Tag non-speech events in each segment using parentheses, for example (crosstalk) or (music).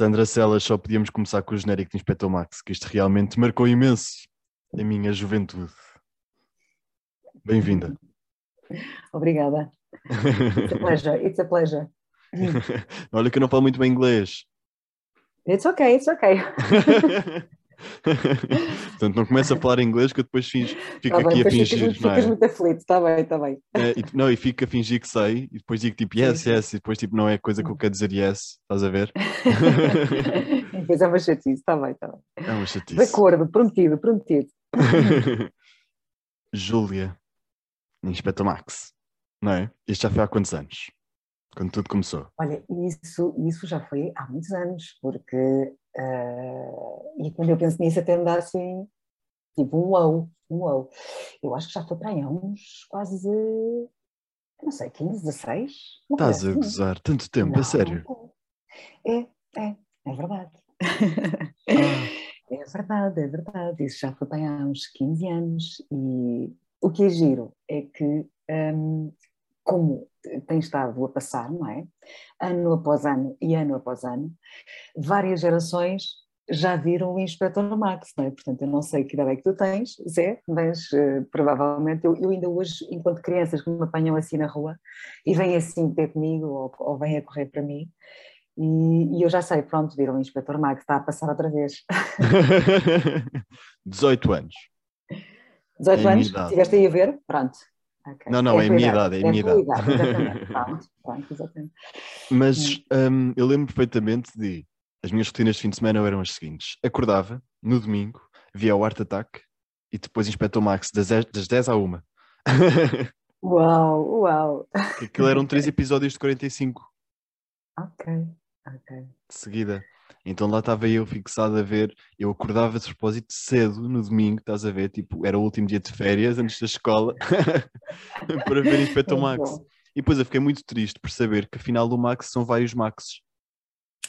Sandra Celas, só podíamos começar com o genérico de Inspector Max, que isto realmente marcou imenso a minha juventude. Bem-vinda. Obrigada. It's a pleasure. It's a pleasure. (laughs) Olha que eu não falo muito bem inglês. It's okay, it's okay. (laughs) (laughs) Portanto, não começa a falar inglês que eu depois finge, fico Tá bem, aqui a depois fingir, ficas, não é? ficas muito aflito, está bem, está bem. É, e- não, e fico a fingir que sei, e depois digo tipo yes, yes, e depois tipo não é coisa que eu quero dizer yes, estás a ver? (laughs) Depois é uma chatice, está bem, está bem. É uma De chatice. acordo, prometido, prometido. (laughs) Júlia, Inspector Max, não é? Isto já foi há quantos anos? Quando tudo começou. Olha, isso, isso já foi há muitos anos, porque eh, e quando eu penso nisso até me dá assim, tipo um um wow. Eu acho que já foi para aí há uns quase, não sei, 15, 16? uma coisa Estás a assim. gozar tanto tempo, Não, a sério? É, é, é verdade. Ah, (laughs) É verdade, é verdade. Isso já foi bem há uns 15 anos. E o que é giro é que, hum, como tem estado a passar, não é? Ano após ano e ano após ano, várias gerações já viram o Inspector Max, não é? Portanto, eu não sei que idade é que tu tens, Zé, mas eh, provavelmente eu, eu ainda hoje, enquanto crianças que me apanham assim na rua e vêm assim ter comigo ou, ou vêm a correr para mim, e, e eu já sei, pronto, viram o Inspector Max, está a passar outra vez. (laughs) 18 anos. 18 É anos? Estiveste aí a ver? Pronto. Ok. Não, não, é a tua minha idade, é a minha idade. exatamente. (laughs) Pronto, pronto, exatamente. Mas hum, eu lembro perfeitamente de. As minhas rotinas de fim de semana eram as seguintes: acordava no domingo, via o Art Attack e depois Inspector Max das 10, das 10 à 1. (laughs) Uau, uau. Aquilo eram três episódios de 45 Ok, ok. de seguida. Então lá estava eu fixado a ver. Eu acordava de propósito cedo no domingo, estás a ver? Tipo, era o último dia de férias antes da escola (laughs) para ver Inspector Muito Max. bom. E depois eu fiquei muito triste por saber que afinal do Max são vários Maxes.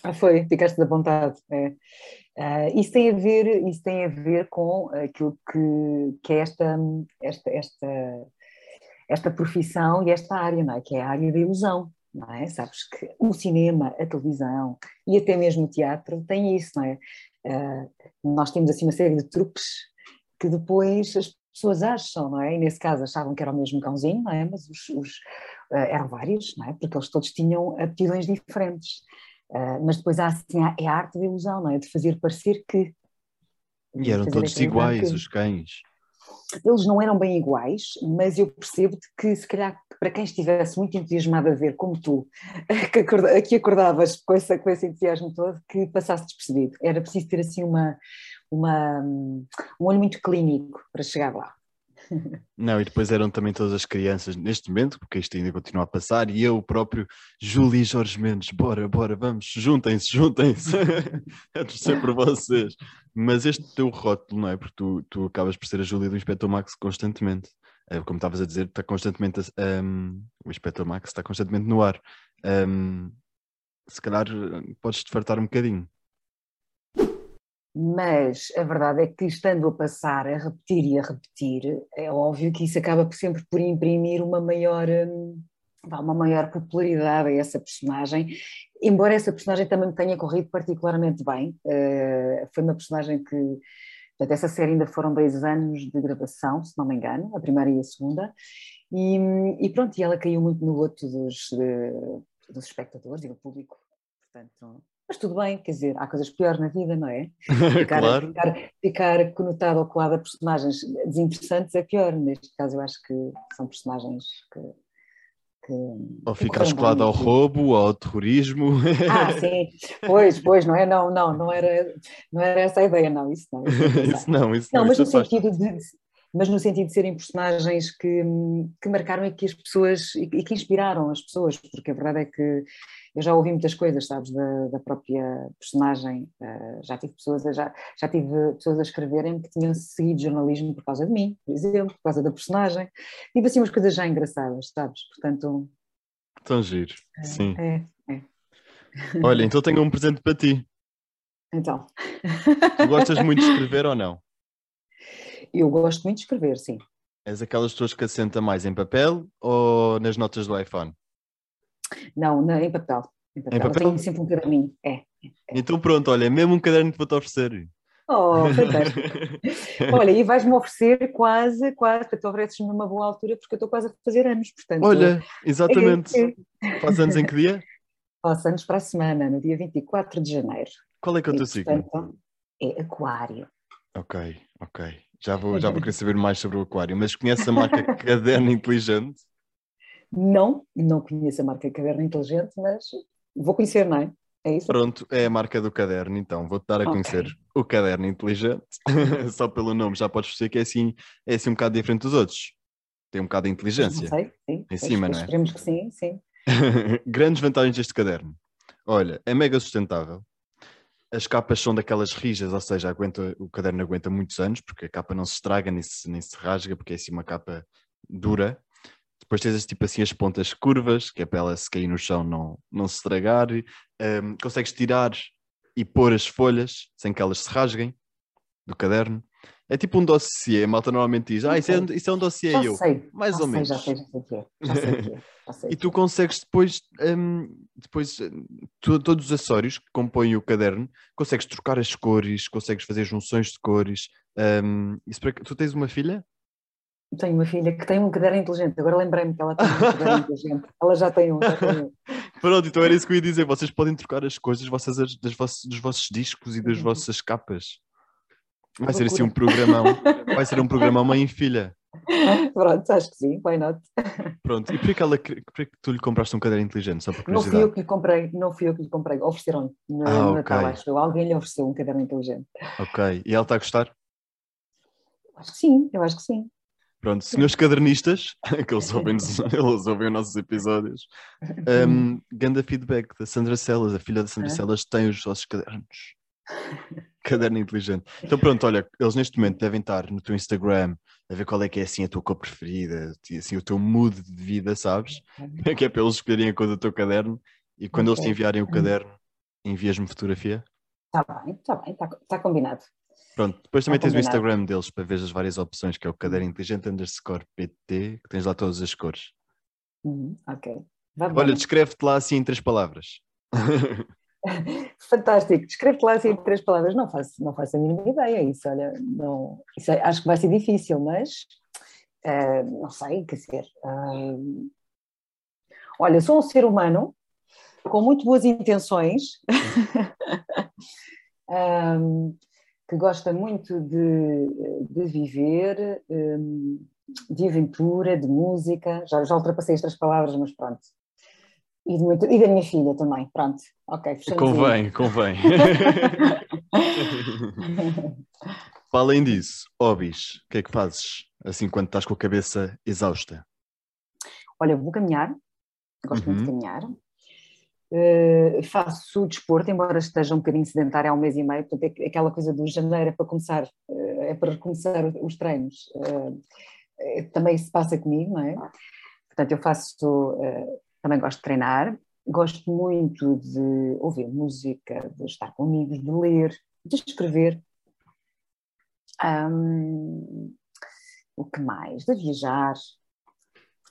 Ah, foi, ficaste da vontade. É. Ah, isso, tem a ver, isso tem a ver com aquilo que, que é esta, esta, esta, esta profissão e esta área, não é? que é a área da ilusão. Não é? Sabes que o cinema, a televisão e até mesmo o teatro tem isso, não é? Ah, nós temos assim uma série de truques que depois as pessoas acham, não é? E nesse caso achavam que era o mesmo cãozinho, não é? Mas os, os, ah, eram vários, não é? Porque eles todos tinham aptidões diferentes. Uh, mas depois há assim, há- é a arte da ilusão, não é? De fazer parecer que. E eram todos iguais, que- os cães. Eles não eram bem iguais, mas eu percebo que, se calhar, para quem estivesse muito entusiasmado a ver, como tu, (laughs) que, acorda, que acordavas com, essa, com esse entusiasmo todo, que passasse despercebido. Era preciso ter assim uma, uma, um olho muito clínico para chegar lá. Não, e depois eram também todas as crianças neste momento, porque isto ainda continua a passar, e eu próprio, Júlio e Jorge Mendes, bora, bora, vamos, juntem-se, juntem-se, (laughs) a torcer por vocês. Mas este teu rótulo, não é? Porque tu, tu acabas por ser a Júlia do Inspector Max constantemente. Eh, Como estavas a dizer, está constantemente, um, o Inspector Max está constantemente no ar. Um, se calhar eh, podes-te fartar um bocadinho. Mas a verdade é que estando a passar a repetir e a repetir, é óbvio que isso acaba sempre por imprimir uma maior, hum, uma maior popularidade a essa personagem, embora essa personagem também me tenha corrido particularmente bem. Eh, foi uma personagem que, portanto, essa série ainda foram dois anos de gravação, se não me engano, a primeira e a segunda, e, e pronto, e ela caiu muito no gosto dos, dos espectadores e do público, portanto... Mas tudo bem, quer dizer, há coisas piores na vida, não é? (laughs) Ficar, claro. ficar, ficar conotado ou colado a personagens desinteressantes é pior. Neste caso, eu acho que são personagens que. que Ou ficares correram colado ao roubo, ao terrorismo. Ah, (laughs) sim, pois, pois, não é? Não, não, não era, não era essa a ideia, não, isso não. Isso não, (laughs) isso não, isso não, não. mas isso no sentido de. Mas no sentido de serem personagens que, que marcaram e que as pessoas e que inspiraram as pessoas, porque a verdade é que eu já ouvi muitas coisas, sabes, da, da própria personagem. eh, já tive pessoas, a- já, já tive pessoas a escreverem que tinham seguido jornalismo por causa de mim, por exemplo, por causa da personagem. Tive assim umas coisas já engraçadas, sabes? Portanto, Tão giro. Sim. é, é. Olha, então tenho um presente para ti. Então, Tu gostas muito de escrever ou não? Eu gosto muito de escrever, sim. És aquelas pessoas que assenta mais em papel ou nas notas do iPhone? Não, na- em papel. Em papel. Em papel? tenho sempre um caderninho. É, é, Então pronto, olha, mesmo um caderno que vou-te oferecer. Oh, fantástico. (laughs) Olha, e vais-me oferecer quase, quase, tu ofereces-me numa boa altura porque eu estou quase a fazer anos, portanto. Olha, exatamente. É, é. Faz anos em que dia? Faço anos para a semana, no dia 24 de janeiro. Qual é que é o teu signo? É aquário. Ok, ok. Já vou, já vou querer saber mais sobre o aquário, mas conhece a marca (laughs) Caderno Inteligente? Não, não conheço a marca Caderno Inteligente, mas vou conhecer, não é? É isso? Pronto, é a marca do caderno, então vou-te dar a conhecer okay. o caderno inteligente, (laughs) só pelo nome já podes perceber que é assim, é assim um bocado diferente dos outros. Tem um bocado de inteligência. Não sei, sim. Em cima, não é? Esperemos que sim, sim. (laughs) Grandes vantagens deste caderno. Olha, é mega sustentável. As capas são daquelas rijas, ou seja, aguenta, o caderno aguenta muitos anos, porque a capa não se estraga nem se, nem se rasga, porque é assim uma capa dura. Depois tens tipo assim as pontas curvas, que é para ela se cair no chão não, não se estragar. Um, consegues tirar e pôr as folhas sem que elas se rasguem do caderno. É tipo um dossiê, a malta normalmente diz, ah, isso é, isso é um dossiê já eu. Sei, Mais já ou sei, menos. Já sei, já sei, já sei, já sei. e tu consegues depois, um, depois tu, todos os acessórios que compõem o caderno, consegues trocar as cores, consegues fazer junções de cores. Um, para... Tu tens uma filha? Tenho uma filha que tem um caderno inteligente. Agora lembrei-me que ela tem um caderno (laughs) inteligente. Ela já tem um. Já tem um. Pronto, então era isso que eu ia dizer. Vocês podem trocar as coisas vossas, das vossos, dos vossos discos e das uhum. vossas capas. Vai ser assim um programão. (laughs) Vai ser um programão mãe e filha. (laughs) Pronto, acho que sim, why not? (laughs) Pronto, e por que, ela, por que tu lhe compraste um caderno inteligente? Só por não fui eu que lhe comprei, não fui eu que lhe comprei, ofereceram no, ah, no Natal, acho. Alguém lhe ofereceu um caderno inteligente. Ok, e ela está a gostar? Acho que sim, eu acho que sim. Pronto, senhores cadernistas, que eles ouvem, eles ouvem os nossos episódios, um, ganda feedback da Sandra Celas, a filha da Sandra Celas tem os vossos cadernos. Caderno inteligente. Então pronto, olha, eles neste momento devem estar no teu Instagram a ver qual é que é assim a tua cor preferida, assim, o teu mood de vida, sabes? Que é para eles escolherem a cor do teu caderno e quando okay. eles te enviarem o caderno, envias-me fotografia? Está bem, está bem, está tá combinado. Pronto, depois também tens o Instagram deles para ver as várias opções, que é o Caderno Inteligente underscore PT, que tens lá todas as cores. Uhum, ok. Olha, descreve-te lá assim em três palavras. (laughs) (laughs) Fantástico, descreve-te lá assim em três palavras. Não faço, não faço a mínima ideia isso, olha, não, isso é, acho que vai ser difícil, mas uh, não sei, quer dizer. Uh, olha, sou um ser humano com muito boas intenções. um, (laughs) que gosta muito de, de viver, de aventura, de música, já, já ultrapassei estas palavras, mas pronto. E, muito, e da minha filha também, pronto. Ok, Convém, aí. convém. (laughs) Para além disso, hobbies, o que é que fazes assim quando estás com a cabeça exausta? Olha, vou caminhar, gosto uhum. muito de uhum. caminhar. Uh, faço desporto, embora esteja um bocadinho sedentário há um mês e meio, portanto é aquela coisa do janeiro é para começar, uh, é para recomeçar os treinos, uh, também se passa comigo, não é? Portanto, eu faço, também gosto de treinar, gosto muito de ouvir música, de estar com amigos, de ler, de escrever. Um, o que mais? De viajar,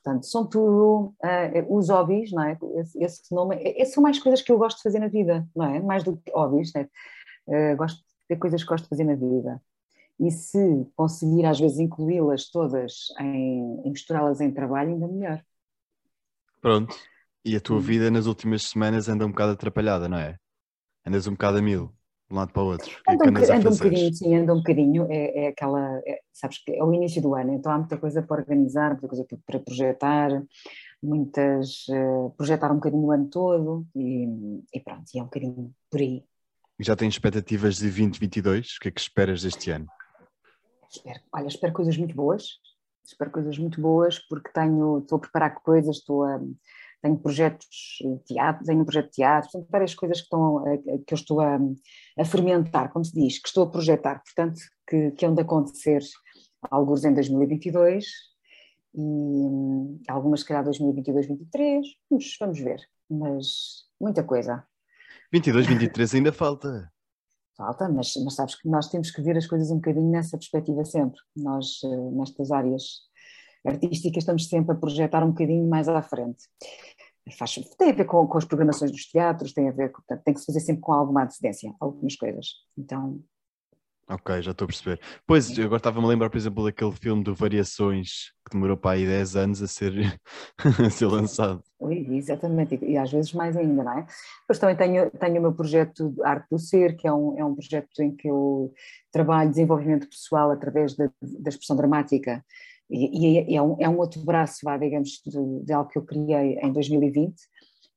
Portanto, são tudo uh, os hobbies, não é? Esse, esse nome, essas são mais coisas que eu gosto de fazer na vida, não é? Mais do que hobbies? Uh, gosto de ter coisas que gosto de fazer na vida. E se conseguir às vezes incluí-las todas em, em misturá-las em trabalho, ainda melhor. Pronto. E a tua hum. vida nas últimas semanas anda um bocado atrapalhada, não é? Andas um bocado a mil de um lado para o outro. Anda, um, anda um bocadinho, sim, anda um bocadinho. É, é aquela, é, sabes que é o início do ano, então há muita coisa para organizar, muita coisa para projetar, muitas. Uh, projetar um bocadinho o ano todo e, e pronto, e é um bocadinho por aí. Já tens expectativas de 2022? O que é que esperas deste ano? Espero, olha, espero coisas muito boas, espero coisas muito boas porque tenho, estou a preparar coisas, estou a tenho projetos de teatro, tenho um projeto de teatro, tenho várias coisas que, estão, que eu estou a, a, fermentar, como se diz, que estou a projetar, portanto, que, que de acontecer alguns em 2022 e hum, algumas, se calhar, 2022, 2023, vamos, vamos ver, mas muita coisa. 22, 23 ainda falta. Falta, mas, mas sabes que nós temos que ver as coisas um bocadinho nessa perspectiva sempre, nós eh, nestas áreas artística estamos sempre a projetar um bocadinho mais à frente. faz, tem a ver com, com as programações dos teatros, tem a ver, portanto, tem que se fazer sempre com alguma antecedência, algumas coisas. Então. Ok, já estou a perceber. Pois, agora estava-me a lembrar, por exemplo, daquele filme de Variações, que demorou para aí 10 anos a ser, (laughs) a ser lançado. Exatamente, e às vezes mais ainda, não é? Depois também tenho, tenho o meu projeto Arte do Ser, que é um, é um projeto em que eu trabalho desenvolvimento pessoal através da, da expressão dramática, e, e é, um, é, um, outro braço, vá, digamos, de, de, algo que eu criei em 2020,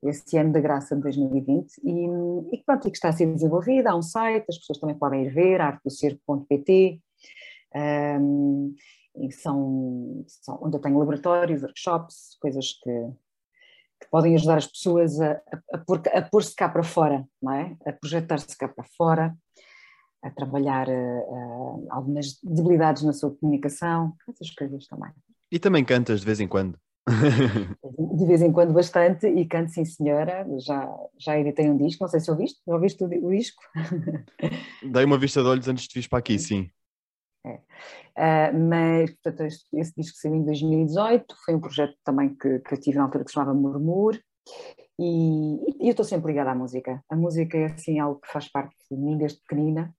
esse ano da graça de 2020, e, e pronto, e que está a ser desenvolvido, há um site, as pessoas também podem ir ver, artedocerco.pt, um, são, são, onde eu tenho laboratórios, workshops, coisas que, que podem ajudar as pessoas a, a, a pôr-se cá para fora, não é? A projetar-se cá para fora, a trabalhar uh, algumas debilidades na sua comunicação, essas coisas também. E também cantas de vez em quando? (laughs) de vez em quando bastante e canto sim senhora, já, já editei um disco, não sei se ouviste, ouviste o, o disco? (laughs) Dei uma vista de olhos antes de vir para aqui, sim. É. Uh, mas, portanto, esse, esse disco saiu em 2018, foi um projeto também que, que eu tive na altura que se chamava Murmur, e, e eu estou sempre ligada à música. A música é assim algo que faz parte de mim desde pequenina,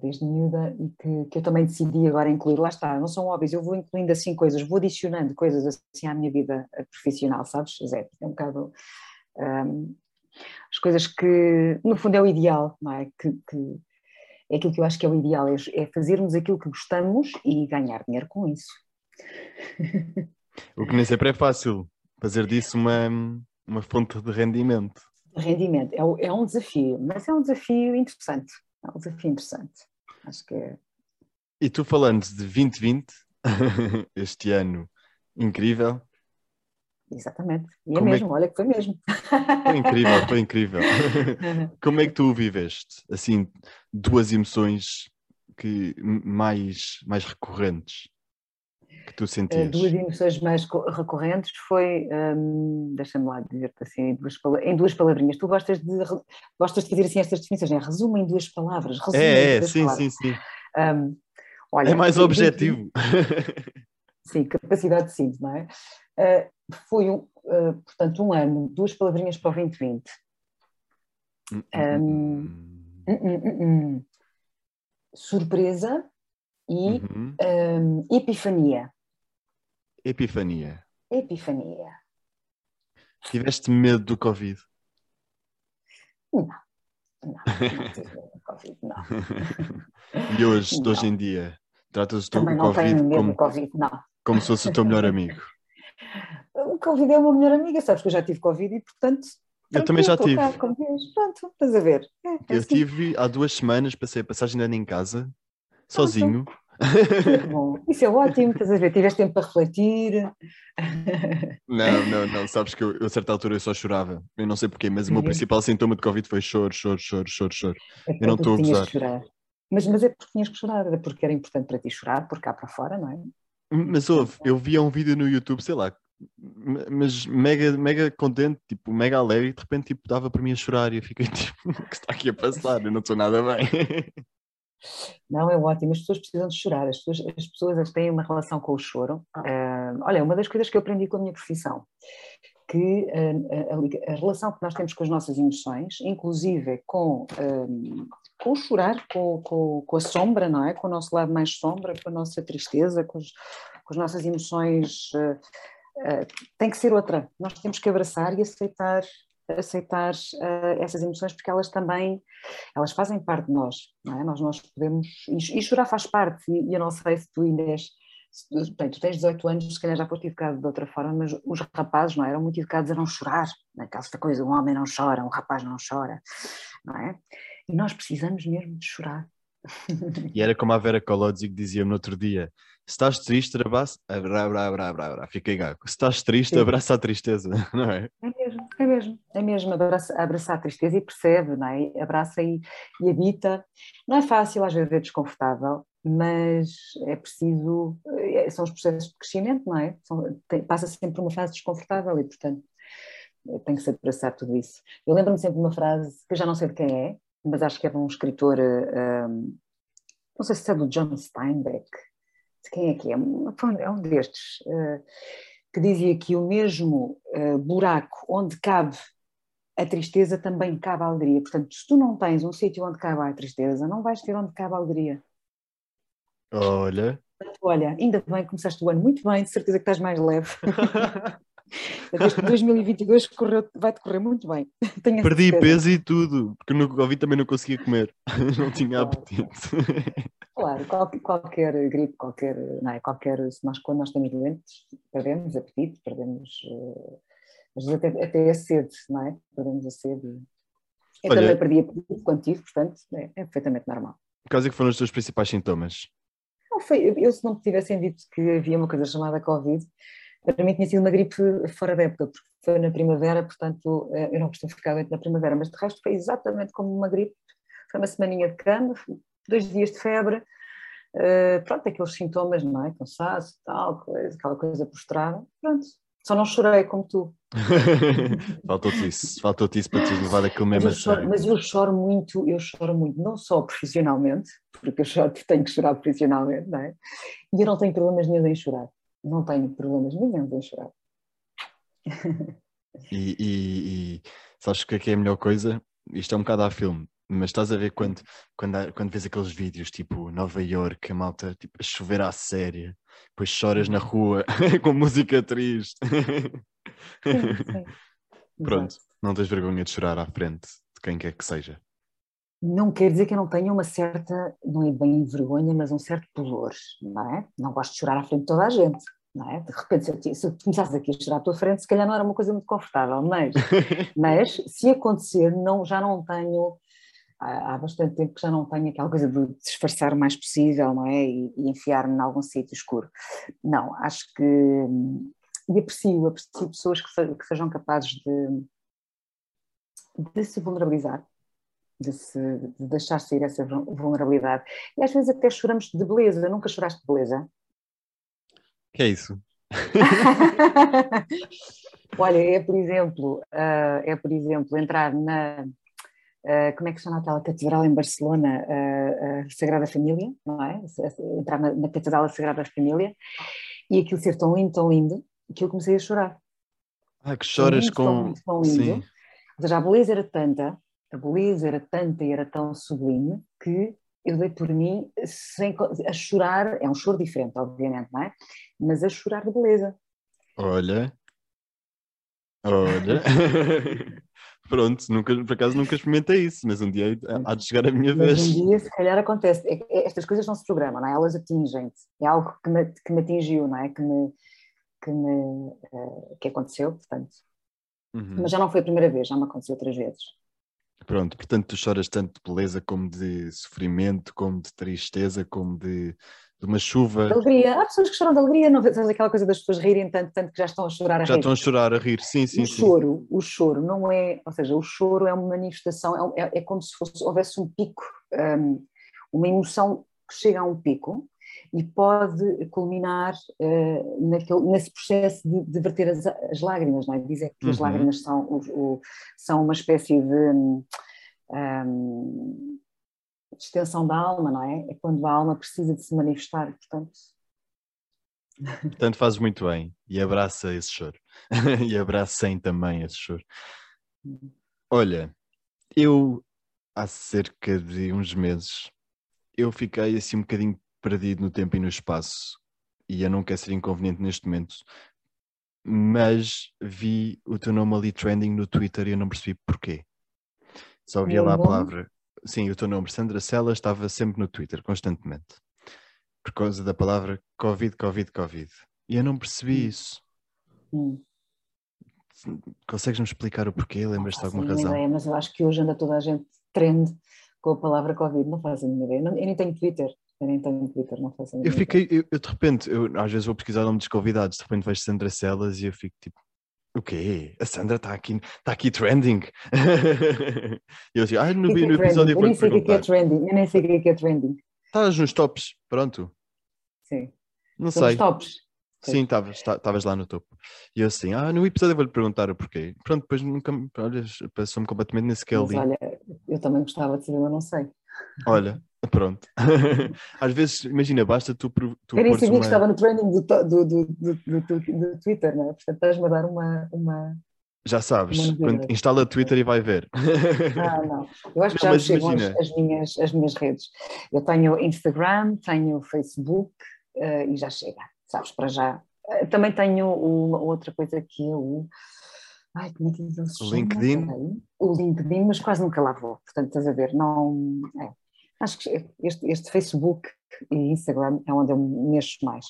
desde miúda, e que, que eu também decidi agora incluir. Lá está, não são óbvios, eu vou incluindo assim coisas, vou adicionando coisas assim à minha vida profissional, sabes, Zé? É um bocado. Um, as coisas que, no fundo, é o ideal, não é? Que, que, é aquilo que eu acho que é o ideal, é, é fazermos aquilo que gostamos e ganhar dinheiro com isso. O que nem sempre é fácil, fazer disso uma, uma fonte de rendimento. Rendimento, é, é um desafio, mas é um desafio interessante. É um desafio interessante. Acho que é... E tu falando de 2020, (laughs) este ano incrível. Exatamente. E é Como é mesmo, é que... olha que foi mesmo. Foi incrível, foi incrível. (laughs) Como é que tu viveste? Assim, duas emoções que mais, mais recorrentes que tu sentias? Duas emoções mais recorrentes foi, hum, deixa-me lá dizer-te assim, em duas, em duas palavrinhas. Tu gostas de, gostas de fazer assim estas definições, é? Resumo em duas palavras. é, é, sim, palavras. sim, sim, um, olha, é mais objetivo. (laughs) sim, capacidade de síntese, não é? Uh, foi, um, uh, portanto, um ano, duas palavrinhas para o 2020. Um, um, surpresa e uhum. um, epifania. Epifania. Epifania. Tiveste medo do Covid? Não. Não, não tive medo do Covid, não. (laughs) e hoje, não. hoje em dia, tratas o Também Covid não como, COVID, não. como se fosse o teu melhor amigo? (laughs) O Covid é uma melhor amiga, sabes que eu já tive Covid e, portanto, eu também já tive. Cá, Pronto, estás a ver. É, é eu assim. tive há duas semanas, passei a passagem de ano em casa, sozinho. Bom, isso é ótimo, estás a ver? Tiveste tempo para refletir. Não, não, não, sabes que eu, eu a certa altura eu só chorava. Eu não sei porquê, mas o meu principal sintoma de Covid foi choro, choro, choro, choro, choro. É eu não estou a gozar. Mas, mas é porque tinhas que chorar, era porque era importante para ti chorar, por cá para fora, não é? Mas houve, eu via um vídeo no YouTube, sei lá, mas mega, mega contente, tipo, mega alegre, e de repente tipo, dava para mim a chorar e eu fiquei (laughs) tipo, o que está aqui a passar? Eu não estou nada bem. (laughs) Não, é ótimo. As pessoas precisam de chorar. As pessoas, as pessoas têm uma relação com o choro. Uh, olha, uma das coisas que eu aprendi com a minha profissão, que uh, a, a, relação que nós temos com as nossas emoções, inclusive com, uh, com o chorar, com, com, com, a sombra, não é? Com o nosso lado mais sombra, com a nossa tristeza, com, os, com as nossas emoções, tem que ser outra. Nós temos que abraçar e aceitar aceitar uh, essas emoções porque elas também elas fazem parte de nós, não é? Nós, nós podemos, e, e chorar faz parte, e, e eu não sei se tu ainda és, bem, tu tens 18 anos, se calhar já foste educado de outra forma, mas os rapazes não é? eram muito educados a não chorar, naquela é? coisa, um homem não chora, um rapaz não chora, não é? E nós precisamos mesmo de chorar. E era como a Vera Colodzi que dizia-me no outro dia: se estás triste, abraça, abra, abra, abra, abra, fiquei gago. Se estás triste, abraça a tristeza, (laughs) não é? É mesmo, é mesmo, abraça, abraçar a tristeza e percebe, não é? Abraça e, e habita. Não é fácil, às vezes é desconfortável, mas é preciso, é, são os processos de crescimento, não é? São, tem, passa sempre uma fase desconfortável e, portanto, tem que se abraçar tudo isso. Eu lembro-me sempre de uma frase que eu já não sei de quem é, mas acho que é de um escritor, um, hum, não sei se é do John Steinbeck, de quem é que é? É um destes. Uh, que dizia que o mesmo uh, buraco onde cabe a tristeza também cabe a alegria. Portanto, se tu não tens um sítio onde cabe a tristeza, não vais ter onde cabe a alegria. Olha. Olha, ainda bem, começaste o ano muito bem, de certeza que estás mais leve. (laughs) Este 2022 correu, vai-te correr muito bem. (laughs) Tenho Perdi peso e tudo, porque no Covid também não conseguia comer, (laughs) não tinha apetite. Claro, qualquer, qualquer gripe, qualquer, não é, qualquer, se nós, quando nós estamos doentes, perdemos apetite, perdemos, uh, às vezes até, até a sede, não é? Perdemos a sede. Eu Olha, também perdi apetite quando tive, portanto, é, é perfeitamente normal. Quais é que foram os teus principais sintomas? Não, foi, eu, se não me tivessem dito que havia uma coisa chamada Covid, para mim tinha sido uma gripe fora da época, porque foi na primavera, portanto eh, eu não costumo ficar doente na primavera, mas de resto foi exatamente como uma gripe, foi uma semaninha de cama, dois dias de febre, uh, pronto, aqueles sintomas, não é? Cansaço, tal, coisa, aquela coisa prostrada, pronto. Só não chorei como tu. (laughs) faltou-te isso, faltou-te isso para te levar aquilo mesmo mas eu, choro, mas eu choro muito, eu choro muito, não só profissionalmente, porque eu choro, tenho que chorar profissionalmente, não é? E eu não tenho problemas nenhum em chorar não tenho problemas nenhum em chorar. E, e, e, sabes o que é que é a melhor coisa? Isto é um bocado a filme, mas estás a ver quando, quando, quando vês aqueles vídeos tipo Nova York, a malta tipo, a chover à séria, depois choras na rua (laughs) com música triste. Sim, sim. (laughs) Pronto, não tens vergonha de chorar à frente de quem quer que seja. Não quer dizer que eu não tenha uma certa, não é bem vergonha, mas um certo pudor, não é? Não gosto de chorar à frente de toda a gente, não é? De repente, se, eu, se começasse aqui a chorar à tua frente, se calhar não era uma coisa muito confortável, mas, (laughs) mas se acontecer, não, já não tenho, há, há bastante tempo que já não tenho aquela coisa de disfarçar o mais possível, não é? E, e enfiar-me em algum sítio escuro. Não, acho que, e aprecio, aprecio pessoas que, se, que sejam capazes de, de se vulnerabilizar de, se, de deixar sair essa vulnerabilidade. E às vezes até choramos de beleza. Nunca choraste de beleza? Que é isso? (laughs) Olha, é por exemplo, uh, é por exemplo entrar na uh, como é que chama aquela catedral em Barcelona, uh, Sagrada Família, não é? Entrar na, na catedral da Sagrada Família e aquilo ser tão lindo, tão lindo, que eu comecei a chorar. Ah, que choras com. Tão, tão lindo. Sim. Ou seja, a beleza era tanta a beleza era tanta e era tão sublime que eu dei por mim sem, a chorar, é um choro diferente, obviamente, não é? Mas a chorar de beleza. Olha, olha, (laughs) pronto, nunca, por acaso nunca experimentei isso, mas um dia há de chegar a minha mas vez. Um dia, se calhar, acontece. É, é, estas coisas não se programam, não é? Elas atingem-te. É algo que me, que me atingiu, não é? Que me, que me uh, que aconteceu, portanto. Uhum. Mas já não foi a primeira vez, já me aconteceu outras vezes. Pronto, portanto, tu choras tanto de beleza como de sofrimento, como de tristeza, como de, de uma chuva. De alegria. Há pessoas que choram de alegria, não vês aquela coisa das pessoas rirem tanto, tanto que já estão a chorar a já rir. Já estão a chorar a rir, sim, sim. O sim. choro, o choro não é, ou seja, o choro é uma manifestação, é, é como se fosse, houvesse um pico, um, uma emoção que chega a um pico e pode culminar uh, naquele, nesse processo de, de verter as, as, lágrimas, não é? Dizer que uhum. as lágrimas são, o, o, são uma espécie de um, extensão da alma, não é? É quando a alma precisa de se manifestar, portanto. Portanto, fazes muito bem e abraça esse choro. (laughs) e abracem também esse choro. Olha, eu há cerca de uns meses eu fiquei assim um bocadinho perdido no tempo e no espaço, e eu não quero ser inconveniente neste momento, mas vi o teu nome ali trending no Twitter e eu não percebi porquê. Só via lá a palavra. Sim, o teu nome, Sandra Sela, estava sempre no Twitter, constantemente. Por causa da palavra Covid, Covid, Covid. E eu não percebi hum. isso. Hum. Consegues-me explicar o porquê? Lembras-te de alguma razão? Ideia, mas eu acho que hoje anda toda a gente trend com a palavra Covid. Não faz a minha ideia. Eu nem tenho Twitter. Eu nem tenho Twitter, não faço Eu fiquei, eu, eu, de repente, eu, às vezes vou pesquisar o nome dos convidados, de repente vejo Sandra Celas e eu fico tipo, o quê? A Sandra está aqui, está aqui trending. (laughs) e eu assim, ah, no, que no, é episódio eu nem sei o que é trending, eu nem sei o que é trending. Estás nos tops, pronto. Sim. Não sei. Nos tops. Sim, estavas lá no topo. E eu assim, ah, no episódio eu vou-lhe perguntar o porquê. Pronto, depois nunca, olha, passou-me completamente nesse que ali. olha, eu também gostava de saber, mas não sei. Olha, Pronto. (laughs) Às vezes, imagina, basta tu. tu Eu nem sabia uma... que estava no trending do, do, do, do, Twitter, não é? Portanto, estás-me a dar uma, uma, já sabes, quando instala Twitter e vai ver. Ah, não. Eu acho que não, já chegam as, as, minhas, as minhas redes. Eu tenho Instagram, tenho Facebook uh, e já chega, sabes, para já. Uh, também tenho uma outra coisa que eu. Ai, como é que ele se LinkedIn? O LinkedIn, mas quase nunca lá vou. Portanto, estás a ver, não. É. Acho que este, este Facebook e Instagram é onde eu mexo mais.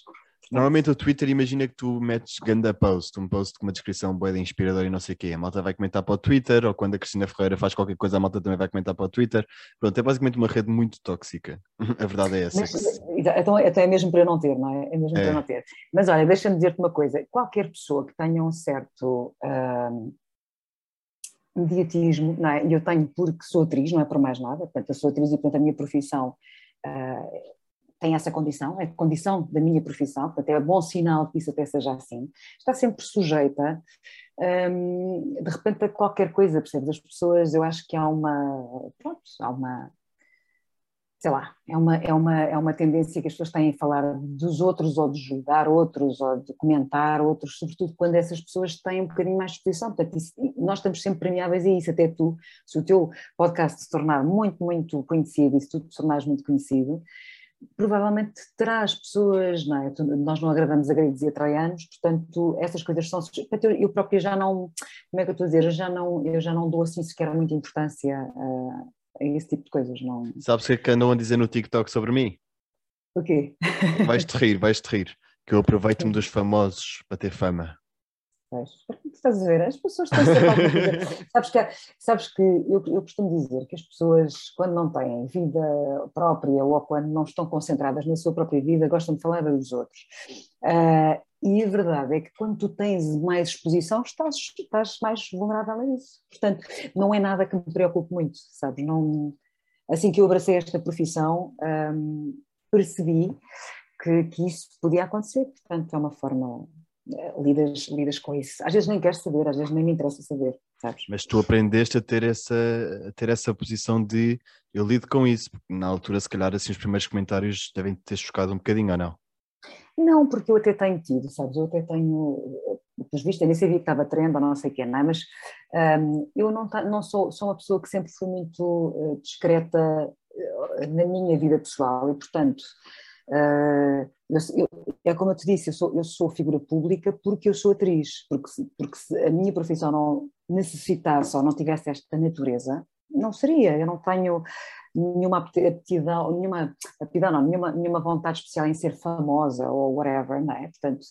Normalmente o Twitter imagina que tu metes ganda post, um post com uma descrição boa de inspiradora e não sei o quê. A malta vai comentar para o Twitter, ou quando a Cristina Ferreira faz qualquer coisa, a malta também vai comentar para o Twitter. Pronto, é basicamente uma rede muito tóxica. (laughs) A verdade é essa. Mas, então, então é mesmo para não ter, não é? É mesmo é. para não ter. Mas olha, deixa-me dizer-te uma coisa: qualquer pessoa que tenha um certo. Mediatismo, não é? E eu tenho porque sou atriz, não é por mais nada, portanto, eu sou atriz e, portanto, a minha profissão uh, tem essa condição, é condição da minha profissão, portanto é bom sinal que isso até seja assim, está sempre sujeita hum, de repente a qualquer coisa, percebes? As pessoas, eu acho que há uma, pronto, há uma, sei lá, é uma, é uma, é uma tendência que as pessoas têm a falar dos outros ou de julgar outros ou de comentar outros, sobretudo quando essas pessoas têm um bocadinho mais de exposição, portanto isso, nós estamos sempre premiáveis a isso, até tu, se o teu podcast se tornar muito, muito conhecido e se tu te tornares muito conhecido, provavelmente terás pessoas, não é? nós não agradamos a gregos e a troianos, portanto essas coisas são, eu, eu própria já não, como é que eu estou a dizer, eu já não, eu já não dou assim sequer muita importância a, a esse tipo de coisas, não. Sabes o que é que andam a dizer no TikTok sobre mim? O quê? Vais-te rir, vais-te rir, que eu aproveito-me (laughs) dos famosos para ter fama. Pois, estás a ver? As pessoas estão sempre a (laughs) sabes que, sabes que eu, eu costumo dizer que as pessoas, quando não têm vida própria ou quando não estão concentradas na sua própria vida, gostam de falar dos outros. Uh, e a verdade é que quando tu tens mais exposição, estás, estás mais vulnerável a isso. Portanto, não é nada que me preocupe muito, sabes? Não, assim que eu abracei esta profissão, um, percebi que, que isso podia acontecer. Portanto, é uma forma lidas, lidas com isso. Às vezes nem queres saber, às vezes nem me interessa saber, sabes? Mas tu aprendeste a ter essa, a ter essa posição de eu lido com isso, porque na altura, se calhar, assim, os primeiros comentários devem ter chocado um bocadinho ou não? Não, porque eu até tenho tido, sabes? Eu até tenho, pelos vistos, eu nem sabia que estava trend ou não sei o que, não é? Mas um, eu não, não sou, sou uma pessoa que sempre fui muito uh, discreta na minha vida pessoal e, portanto, eu, eu, é como eu te disse, eu sou, eu sou figura pública porque eu sou atriz, porque, porque se a minha profissão não necessitasse ou não tivesse esta natureza, não seria. Eu não tenho nenhuma aptidão, nenhuma aptidão, não, nenhuma, nenhuma vontade especial em ser famosa ou whatever, não é? Portanto,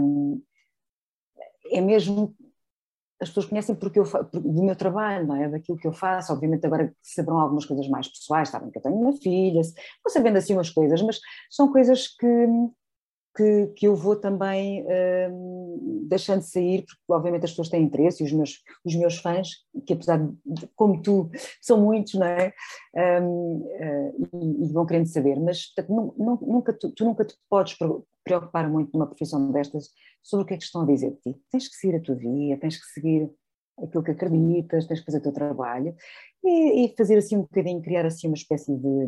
um, é mesmo as pessoas conhecem porque eu, do meu trabalho, não é? Daquilo que eu faço. Obviamente agora saberão algumas coisas mais pessoais, sabem que eu tenho uma filha, vou sabendo assim umas coisas, mas são coisas que, que, que eu vou também hum, deixando sair, porque obviamente as pessoas têm interesse, e os meus, os meus fãs, que apesar de, como tu, (laughs) são muitos, não é? Hum, uh, e, e, vão querendo saber, mas nunca, tu, tu nunca te podes preocupar muito numa profissão destas sobre o que é que estão a dizer de ti. Tens que seguir a tua via, tens que seguir aquilo que acreditas, tens que fazer o teu trabalho e, e fazer assim um bocadinho, criar assim uma espécie de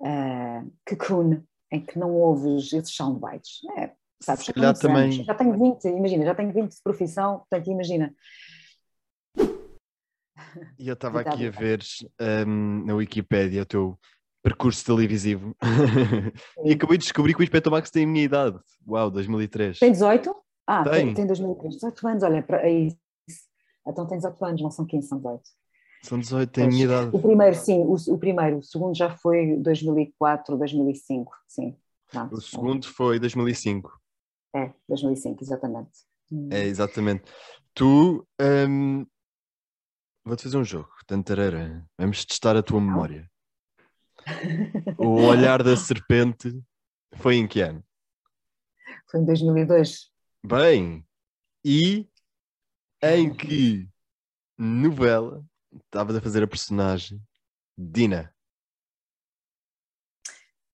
uh, cocoon em que não ouves esses soundbites. É, sabes, Se calhar também... Anos, já tenho 20, imagina, já tenho 20 de profissão, portanto imagina. E eu estava aqui a ver um, na Wikipédia o teu percurso televisivo (laughs) e acabei de descobrir que o Inspector Max tem a minha idade. Uau, 2003. Tem 18? Ah, tem, tem 2003. 18 anos, olha, para isso. Então tem 18 anos, não são 15, são 18. São 18, tem a minha idade. O primeiro, sim, o, o, primeiro, o segundo já foi 2004, 2005, sim. Pronto, o segundo é. foi 2005. É, 2005, exatamente. Hum. É, exatamente. Tu, um, vou-te fazer um jogo, tantarara. Vamos testar a tua memória. O olhar da serpente foi em que ano? Foi em 2002. Bem, e em que novela estavas a fazer a personagem Dina?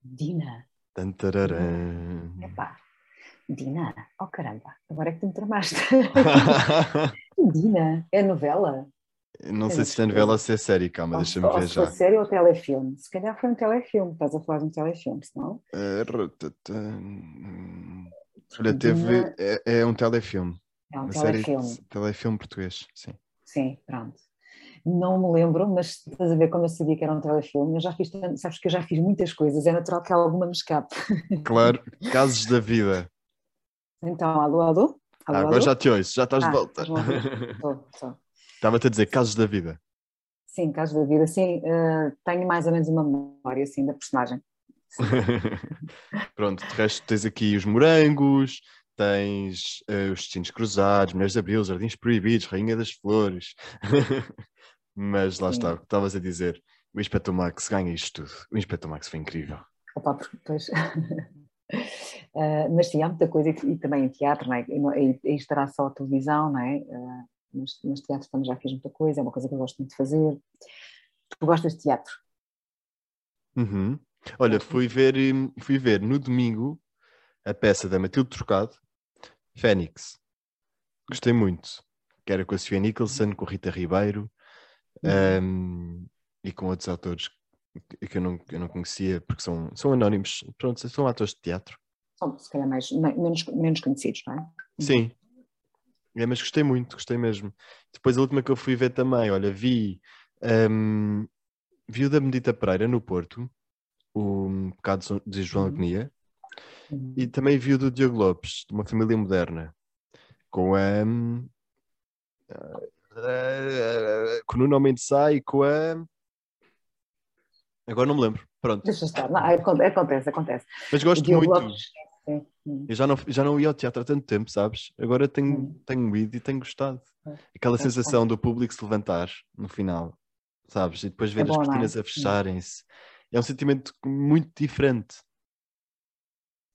Dina. Tantararã. Epá, Dina, oh caramba, agora é que tu me tramaste. (laughs) Dina, é novela? Não É sei se é novela ou se é série, calma, deixa-me ver se já. foi série ou telefilme. Se calhar foi um telefilme, estás a falar de um telefilme, senão. Eh, ratata, hum, Olha, teve. É, é um telefilme. É um série telefilme. telefilme português, sim. Sim, pronto. Não me lembro, mas estás a ver como eu sabia que era um telefilme. Eu já fiz, tanto- sabes que eu já fiz muitas coisas, é natural que alguma me escape. (laughs) Claro, Casos da Vida. Então, alô, alô? Ah, Alô, agora alô? já te ouço, já estás Ah, de volta. (laughs) Estava-te a dizer Casos da Vida. Sim, caso da vida, sim, eh, tenho mais ou menos uma memória assim, da personagem. (laughs) Pronto, de resto tens aqui os morangos, tens eh, os destinos cruzados, Mulheres de Abril, Jardins Proibidos, Rainha das Flores. Mas lá Sim. está, o que estavas a dizer, o Inspector Max ganha isto tudo. O Inspector Max foi incrível. Opa, depois. Eh, (laughs) mas sim, há muita coisa, e, e também em teatro, não é? E, e, estará só a televisão, não é? Eh, mas, mas teatro também já fiz muita coisa, é uma coisa que eu gosto muito de fazer. Tu gostas de teatro? Uhum. Olha, fui ver, hum, fui ver no domingo a peça da Matilde Trocado, Fênix. Gostei muito. Que era com a Sofia Nicholson, com a Rita Ribeiro hum, e com outros autores que que eu não, eu não conhecia, porque são, são anónimos. Pronto, são atores de teatro. São, se calhar, mais, me- menos, menos conhecidos, não é? Sim. É, mas gostei muito, gostei mesmo. Depois a última que eu fui ver também, olha, vi, hum, vi o da Medita Pereira no Porto, o Pecado de João Uhum. Agonia, Uhum. e também vi o do Diogo Lopes, de uma família moderna, com a. eh, com o Nuno Mendes Sá e com a. Agora não me lembro. Pronto. Deixa estar, não, aconte- acontece, acontece. Mas gosto muito. Sim, sim. Eu já não, já não ia ao teatro há tanto tempo, sabes? Agora tenho, Hum. tenho ido e tenho gostado. É. Aquela É sensação do público se levantar no final, sabes? E depois ver É bom, as não é? cortinas a fecharem-se. É um sentimento muito diferente.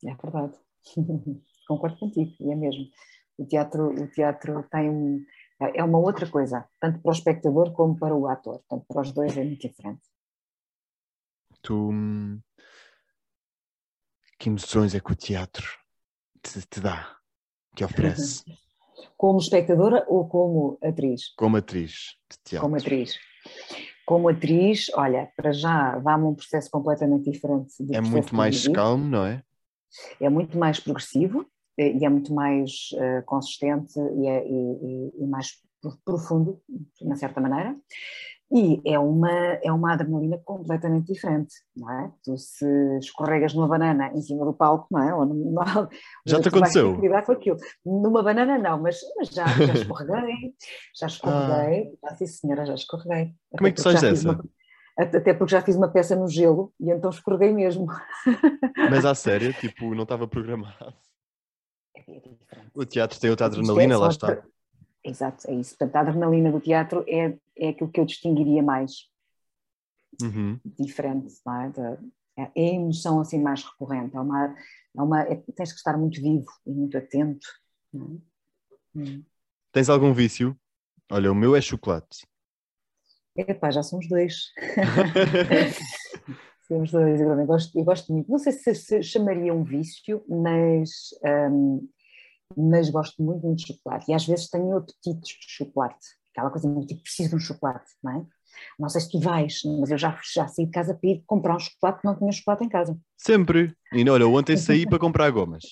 É verdade. (laughs) Concordo contigo, e é mesmo. O teatro, o teatro tem um, é uma outra coisa, tanto para o espectador como para o ator. Portanto, para os dois é muito diferente. Tu. hum, Que emoções é que o teatro te, te dá, te oferece, (laughs) Como espectadora ou como atriz? como atriz de teatro? Como atriz. Como atriz, olha, para já dá-me um processo completamente diferente. É muito que mais calmo, não é? É muito mais progressivo e é muito mais eh, consistente e, é, e- e- mais pro- profundo, de uma certa maneira. E é uma, é uma adrenalina completamente diferente, não é? Tu se escorregas numa banana em cima do palco, não é? Ou numa, (laughs) Já te aconteceu? lidar com aquilo. Numa banana não, mas, mas já, já (laughs) escorreguei, já escorreguei, ah. sim senhora, já escorreguei. Como é que tu sais já dessa? uma- até porque já fiz uma peça no gelo e então escorreguei mesmo. Mas à (laughs) sério, tipo, não estava programado. É diferente. O teatro tem outra é adrenalina, só lá está. Exato, é isso. Portanto, a adrenalina do teatro é, é aquilo que eu distinguiria mais Uhum. diferente, não é? Da- é a emoção assim mais recorrente. É uma, é uma, é- tens que estar muito vivo e muito atento. não é? Hum. Tens algum vício? Olha, o meu é chocolate. Epá, já somos dois. (laughs) (laughs) somos dois, eu, também gosto, eu gosto muito. Não sei se, se chamaria um vício, mas, hum, mas gosto muito, muito de chocolate. E às vezes tenho apetites de chocolate. Aquela coisa muito tipo, preciso de um chocolate, não é? Não sei se tu vais, mas eu já, já saí de casa para ir comprar um chocolate, não tinha chocolate em casa. Sempre. E olha, ontem saí (laughs) para comprar gomas.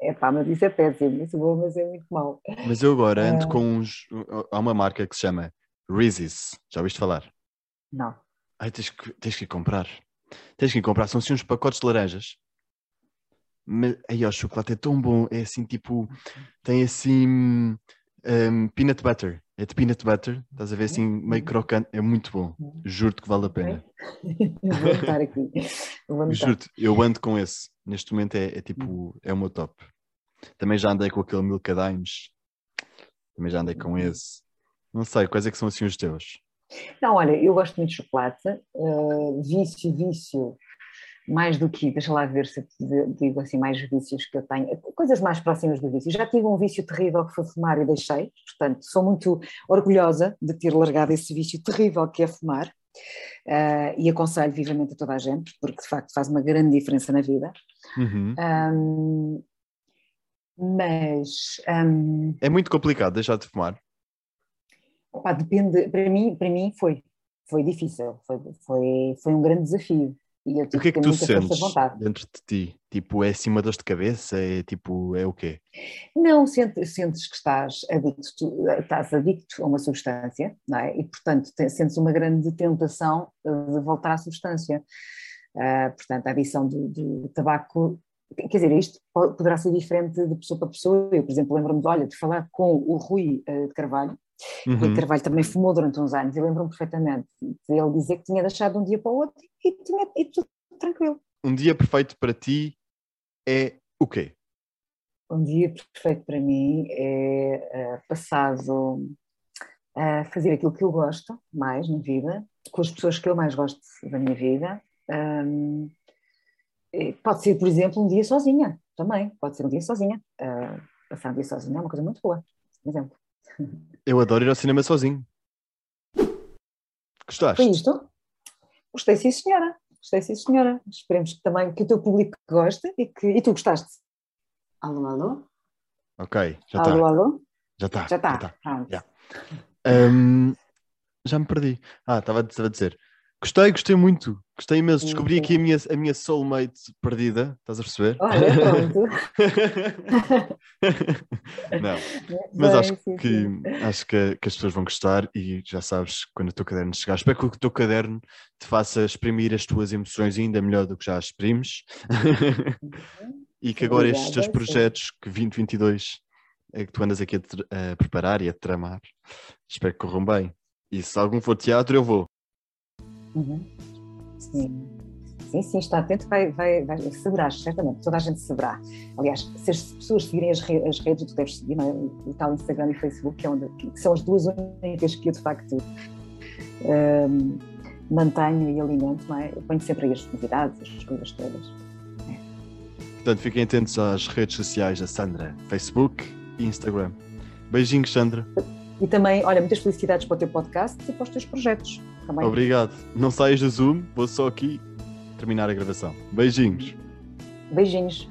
Epá, mas isso é péssimo, isso é bom, mas é muito mau. Mas eu agora ando Ah. com uns. Há uma marca que se chama Reese's. Já ouviste falar? Não. Ai, tens que, tens que ir comprar. Tens que ir comprar. São assim uns pacotes de laranjas. Mas aí, ó, o chocolate é tão bom. É assim, tipo. Tem assim. hum, peanut butter. É de peanut butter. Estás a ver assim, meio crocante. É muito bom. Juro-te que vale a pena. (laughs) Vou anotar aqui. Juro-te, eu ando com esse. Neste momento é, é tipo. É o meu top. Também já andei com aquele Milka Dimes. Também já andei com esse. Não sei, quais é que são assim os teus? Não, olha, eu gosto muito de chocolate. Uh, vício, vício, mais do que, deixa lá ver se digo assim, mais vícios que eu tenho, coisas mais próximas do vício. Já tive um vício terrível que foi fumar e deixei, portanto, sou muito orgulhosa de ter largado esse vício terrível que é fumar. Uh, e aconselho vivamente a toda a gente, porque de facto faz uma grande diferença na vida. Uhum. Um, mas um, É muito complicado deixar de fumar. Opa, depende, para mim, para mim foi, foi difícil, foi, foi, foi um grande desafio. E o que é que tu sentes dentro de ti? Tipo, é acima dor de cabeça? É tipo, é o quê? Não, sentes, sentes que estás adicto, estás adicto a uma substância, não é? E, portanto, sentes uma grande tentação de voltar à substância. Uh, portanto, a adição do, do, tabaco, quer dizer, isto poderá ser diferente de pessoa para pessoa. Eu, por exemplo, lembro-me de, olha, de falar com o Rui uh, de Carvalho, Uhum. Rui Carvalho também fumou durante uns anos, eu lembro-me perfeitamente de ele dizer que tinha deixado de um dia para o outro e, tinha, e tudo tranquilo. Um dia perfeito para ti é o quê? Um dia perfeito para mim é uh, passado a fazer aquilo que eu gosto mais na vida, com as pessoas que eu mais gosto da minha vida. Um, pode ser, por exemplo, um dia sozinha também, pode ser um dia sozinha. Uh, passar um dia sozinha é uma coisa muito boa, por exemplo. (laughs) Eu adoro ir ao cinema sozinho. Gostaste? Foi isto? Gostei, sim, senhora. Gostei, sim, senhora. Esperemos que também que o teu público goste e que. E tu gostaste? Alô, alô? Ok, já está. Alô, alô? Já está. Já está. Já, já. Um, já me perdi. Ah, estava a dizer. Gostei, gostei muito. Gostei imenso. Descobri aqui a minha, a minha soulmate perdida. Estás a perceber? Olha, pronto. (laughs) Não. Mas Bem, acho sim, que, sim. acho que, que, as pessoas vão gostar e já sabes quando o teu caderno chegar. Espero que o teu caderno te faça exprimir as tuas emoções ainda melhor do que já exprimes. (laughs) e que agora Obrigada, estes teus projetos, que 2022 é que tu andas aqui a, a preparar e a tramar, espero que corram bem. E se algum for teatro, eu vou. Uhum. Sim. Sim, sim, está atento, vai, vai, vai saberás, certamente, toda a gente saberá. Aliás, se as pessoas seguirem as, re as redes, tu deves seguir, é? o tal Instagram e Facebook, que, é onde, que são as duas únicas que eu de facto um, mantenho e alimento, não é? Eu ponho sempre aí as novidades, as coisas todas. É. Portanto, fiquem atentos às redes sociais da Sandra, Facebook e Instagram. Beijinhos, Sandra. E também, olha, muitas felicidades para o teu podcast e para os teus projetos. Também. Obrigado. Não saias do Zoom, vou só aqui terminar a gravação. Beijinhos. Beijinhos.